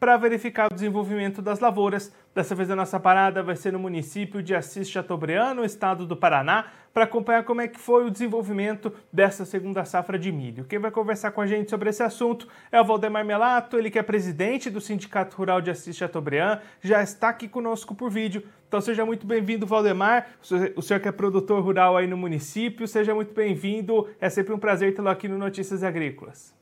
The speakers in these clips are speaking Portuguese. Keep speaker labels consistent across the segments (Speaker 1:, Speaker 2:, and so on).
Speaker 1: para verificar o desenvolvimento das lavouras. Dessa vez a nossa parada vai ser no município de Assis Chateaubriand, no estado do Paraná, para acompanhar como é que foi o desenvolvimento dessa segunda safra de milho. Quem vai conversar com a gente sobre esse assunto é o Valdemar Melato, ele que é presidente do Sindicato Rural de Assis Chateaubriand, já está aqui conosco por vídeo. Então seja muito bem-vindo, Valdemar. O senhor que é produtor rural aí no município, seja muito bem-vindo. É sempre um prazer tê-lo aqui no Notícias Agrícolas.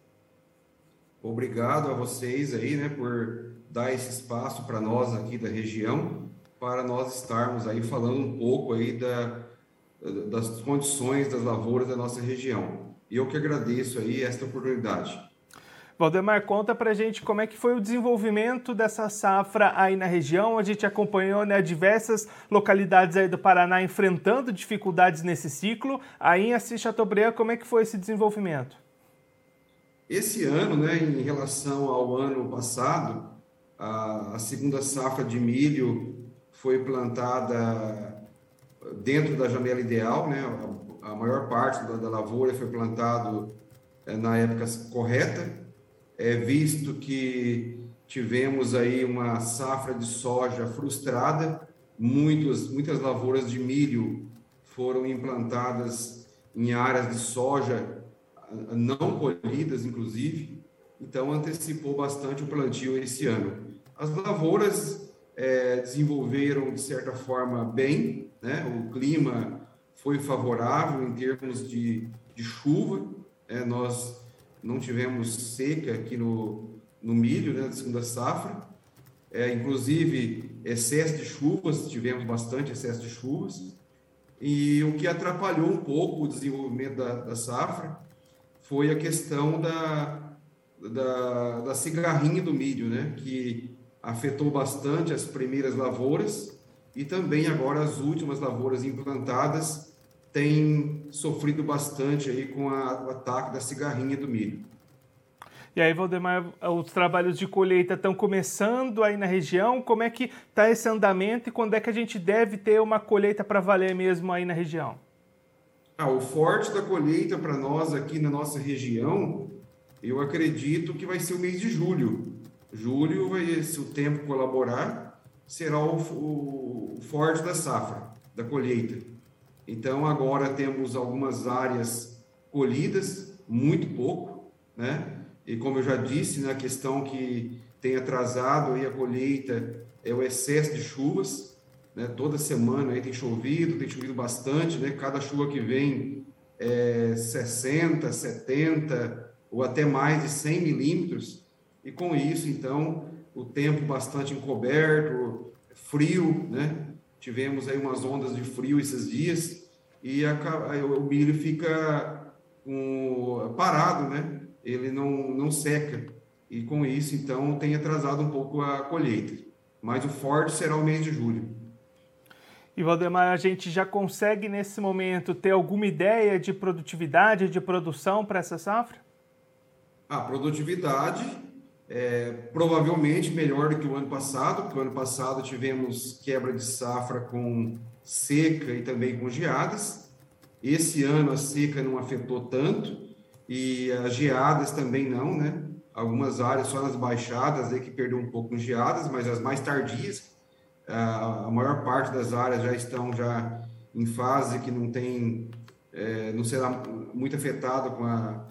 Speaker 2: Obrigado a vocês aí, né, por dar esse espaço para nós aqui da região, para nós estarmos aí falando um pouco aí da, das condições das lavouras da nossa região. E eu que agradeço aí esta oportunidade.
Speaker 1: Valdemar, conta pra gente como é que foi o desenvolvimento dessa safra aí na região. A gente acompanhou né, diversas localidades aí do Paraná enfrentando dificuldades nesse ciclo. Aí em Assis Chateaubriand, como é que foi esse desenvolvimento?
Speaker 2: Esse ano, né, em relação ao ano passado, a, a segunda safra de milho foi plantada dentro da janela ideal, né? A, a maior parte da, da, lavoura foi plantado é, na época correta, é, visto que tivemos aí uma safra de soja frustrada, muitos, muitas lavouras de milho foram implantadas em áreas de soja não colhidas, inclusive, então antecipou bastante o plantio esse ano. As lavouras é, desenvolveram, de certa forma, bem, né? o clima foi favorável em termos de, de chuva, é, nós não tivemos seca aqui no, no milho, né, da segunda safra, é, inclusive excesso de chuvas, tivemos bastante excesso de chuvas, e o que atrapalhou um pouco o desenvolvimento da, da safra foi a questão da, da, da cigarrinha do milho, né? que afetou bastante as primeiras lavouras e também agora as últimas lavouras implantadas têm sofrido bastante aí com a, o ataque da cigarrinha do milho.
Speaker 1: E aí, Valdemar, os trabalhos de colheita estão começando aí na região. Como é que está esse andamento e quando é que a gente deve ter uma colheita para valer mesmo aí na região?
Speaker 2: Ah, o forte da colheita para nós aqui na nossa região, eu acredito que vai ser o mês de julho. Julho, vai, se o tempo colaborar, será o, o, forte da safra, da colheita. Então, agora temos algumas áreas colhidas, muito pouco, né? E como eu já disse, na né, questão que tem atrasado aí a colheita é o excesso de chuvas. Né? Toda semana aí tem chovido, tem chovido bastante, né? Cada chuva que vem é 60, 70 ou até mais de 100 milímetros. E com isso, então, o tempo bastante encoberto, frio, né? Tivemos aí umas ondas de frio esses dias e a, o milho fica um, parado, né? Ele não, não seca. E com isso, então, tem atrasado um pouco a colheita. Mas o forte será o mês de julho.
Speaker 1: E Valdemar, a gente já consegue nesse momento ter alguma ideia de produtividade, de produção para essa safra?
Speaker 2: A produtividade é provavelmente melhor do que o ano passado, porque o ano passado tivemos quebra de safra com seca e também com geadas. Esse ano a seca não afetou tanto e as geadas também não, né? Algumas áreas só nas baixadas aí que perdeu um pouco com geadas, mas as mais tardias a maior parte das áreas já estão já em fase que não tem, é, não será muito afetado com a,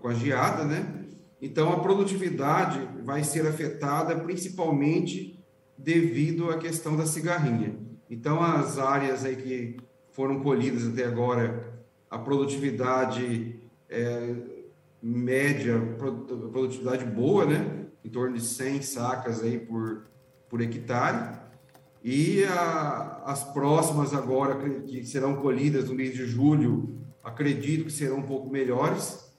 Speaker 2: com a geada, né? Então, a produtividade vai ser afetada principalmente devido à questão da cigarrinha. Então, as áreas aí que foram colhidas até agora, a produtividade é, média, produtividade boa, né? Em torno de 100 sacas aí por, por hectare. E a, as próximas agora, que serão colhidas no mês de julho, acredito que serão um pouco melhores.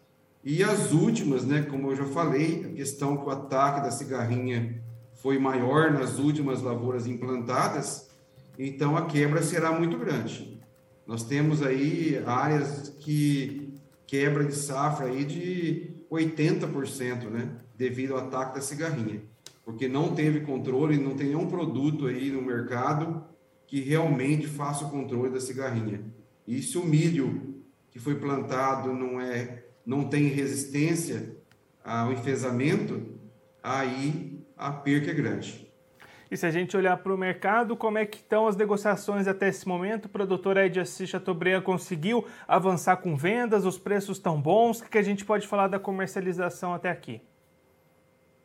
Speaker 2: E as últimas, né, como eu já falei, a questão que o ataque da cigarrinha foi maior nas últimas lavouras implantadas, então a quebra será muito grande. Nós temos aí áreas que quebra de safra aí de 80%, né, devido ao ataque da cigarrinha porque não teve controle, não tem nenhum produto aí no mercado que realmente faça o controle da cigarrinha. E se o milho que foi plantado não é não tem resistência ao enfesamento, aí a perca é grande.
Speaker 1: E se a gente olhar para o mercado, como é que estão as negociações até esse momento? O produtor Ed Assis Chateaubriand conseguiu avançar com vendas, os preços estão bons. O que a gente pode falar da comercialização até aqui?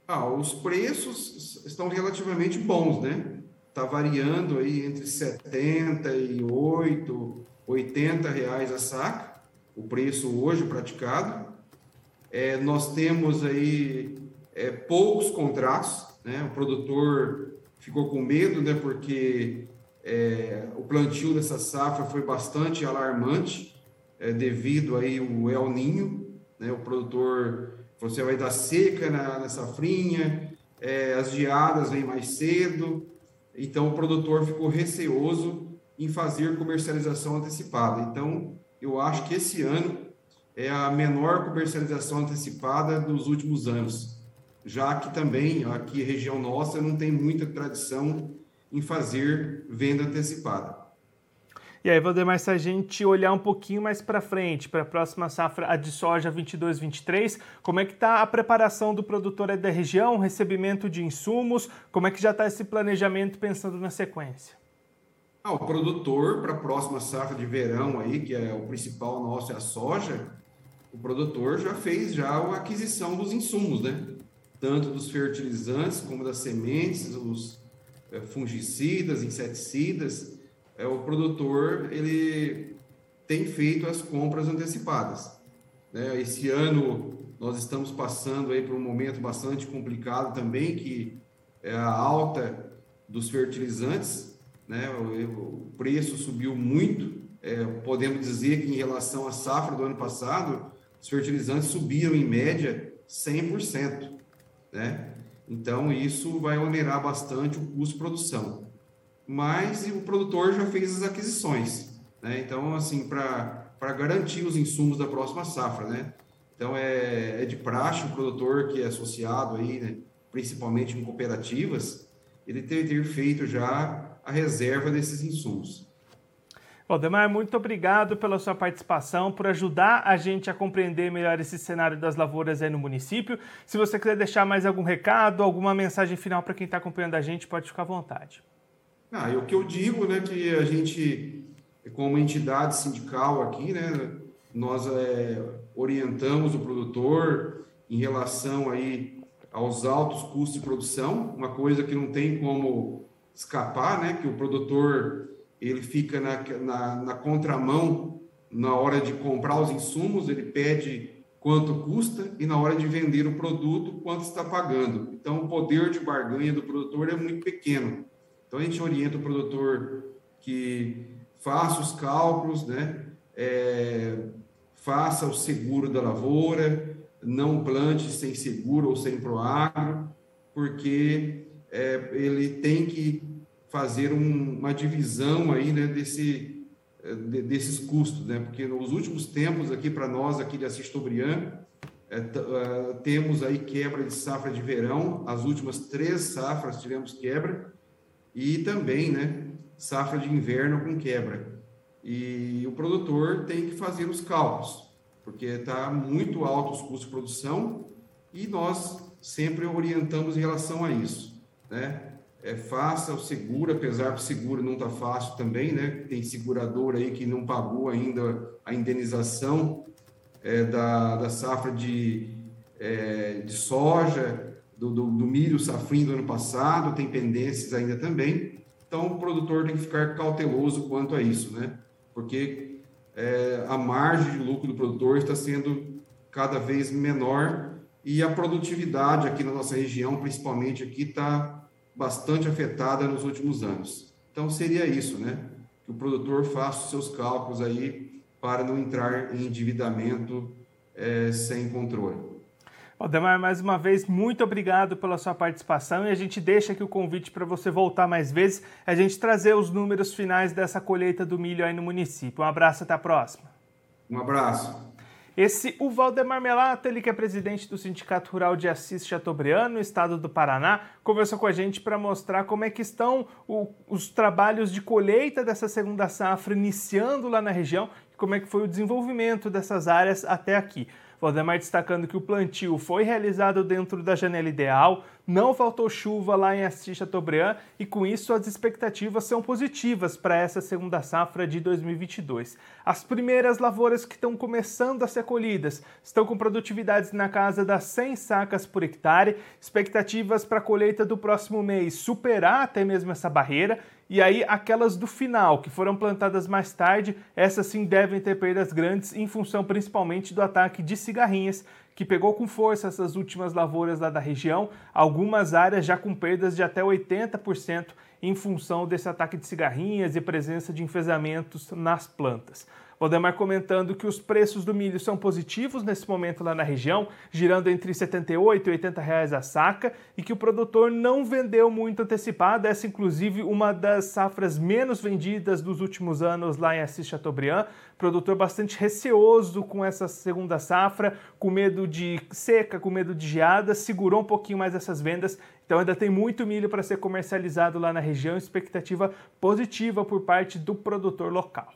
Speaker 2: Ah, os preços estão relativamente bons, né? Está variando aí entre 78, 80 reais a saca, o preço hoje praticado. É, nós temos aí é, poucos contratos, né? O produtor ficou com medo, né, porque é, o plantio dessa safra foi bastante alarmante é, devido aí o El Ninho, né, o produtor você vai dar seca na, na safrinha, é, as geadas vêm mais cedo, então o produtor ficou receoso em fazer comercialização antecipada. Então, eu acho que esse ano é a menor comercialização antecipada dos últimos anos já que também aqui região nossa não tem muita tradição em fazer venda antecipada.
Speaker 1: E aí, Valdemar, se a gente olhar um pouquinho mais para frente, para a próxima safra, a de soja 22-23, como é que está a preparação do produtor da região, recebimento de insumos, como é que já está esse planejamento pensando na sequência?
Speaker 2: Ah, o produtor, para a próxima safra de verão aí, que é o principal nosso, é a soja, o produtor já fez já a aquisição dos insumos, né? tanto dos fertilizantes como das sementes, os é, fungicidas, inseticidas, é, o produtor ele tem feito as compras antecipadas. Né? Esse ano nós estamos passando aí por um momento bastante complicado também, que é a alta dos fertilizantes, né? o, o preço subiu muito, é, podemos dizer que em relação à safra do ano passado, os fertilizantes subiram em média 100% né? Então, isso vai onerar bastante o custo de produção. Mas o produtor já fez as aquisições, né? Então, assim, para garantir os insumos da próxima safra, né? Então, é, é de praxe o produtor que é associado aí, né? principalmente em cooperativas, ele ter, ter feito já a reserva desses insumos.
Speaker 1: Valdemar, muito obrigado pela sua participação, por ajudar a gente a compreender melhor esse cenário das lavouras aí no município. Se você quiser deixar mais algum recado, alguma mensagem final para quem está acompanhando a gente, pode ficar à vontade.
Speaker 2: Ah, o que eu digo, né, que a gente, como entidade sindical aqui, né, nós é, orientamos o produtor em relação aí aos altos custos de produção, uma coisa que não tem como escapar, né, que o produtor ele fica na, na, na contramão na hora de comprar os insumos, ele pede quanto custa e na hora de vender o produto, quanto está pagando. Então, o poder de barganha do produtor é muito pequeno. Então, a gente orienta o produtor que faça os cálculos, né? É, faça o seguro da lavoura, não plante sem seguro ou sem proagro, porque é, ele tem que fazer um, uma divisão aí, né, desse, eh, de, desses custos, né, porque nos últimos tempos aqui para nós, aqui de Assis Tobriand, é, uh, temos aí quebra de safra de verão, as últimas três safras tivemos quebra, e também, né, safra de inverno com quebra. E o produtor tem que fazer os cálculos, porque está muito alto os custos de produção, e nós sempre orientamos em relação a isso, né? é, faça o seguro, apesar que o seguro não está fácil também, né? Tem seguradora aí que não pagou ainda a indenização é, da, da safra de, é, de soja, do, do, do, milho safrinho do ano passado, tem pendências ainda também. Então, o produtor tem que ficar cauteloso quanto a isso, né? Porque é, a margem de lucro do produtor está sendo cada vez menor e a produtividade aqui na nossa região, principalmente aqui, está bastante afetada nos últimos anos. Então seria isso, né? Que o produtor faça os seus cálculos aí para não entrar em endividamento é, sem controle.
Speaker 1: Aldemar, mais uma vez, muito obrigado pela sua participação e a gente deixa aqui o convite para você voltar mais vezes, a gente trazer os números finais dessa colheita do milho aí no município. Um abraço, até a próxima.
Speaker 2: Um abraço.
Speaker 1: Esse o Valdemar Melato, ele que é presidente do Sindicato Rural de Assis Chateaubriand, no estado do Paraná, conversou com a gente para mostrar como é que estão o, os trabalhos de colheita dessa segunda safra iniciando lá na região e como é que foi o desenvolvimento dessas áreas até aqui. Valdemar destacando que o plantio foi realizado dentro da janela ideal, não faltou chuva lá em Assis Chateaubriand e com isso as expectativas são positivas para essa segunda safra de 2022. As primeiras lavouras que estão começando a ser colhidas estão com produtividades na casa das 100 sacas por hectare, expectativas para a colheita do próximo mês superar até mesmo essa barreira e aí, aquelas do final, que foram plantadas mais tarde, essas sim devem ter perdas grandes, em função principalmente do ataque de cigarrinhas, que pegou com força essas últimas lavouras lá da região, algumas áreas já com perdas de até 80% em função desse ataque de cigarrinhas e presença de enfesamentos nas plantas. Valdemar comentando que os preços do milho são positivos nesse momento lá na região, girando entre 78 e 80 reais a saca, e que o produtor não vendeu muito antecipado, essa inclusive uma das safras menos vendidas dos últimos anos lá em Assis Chateaubriand, produtor bastante receoso com essa segunda safra, com medo de seca, com medo de geada, segurou um pouquinho mais essas vendas, então ainda tem muito milho para ser comercializado lá na região, expectativa positiva por parte do produtor local.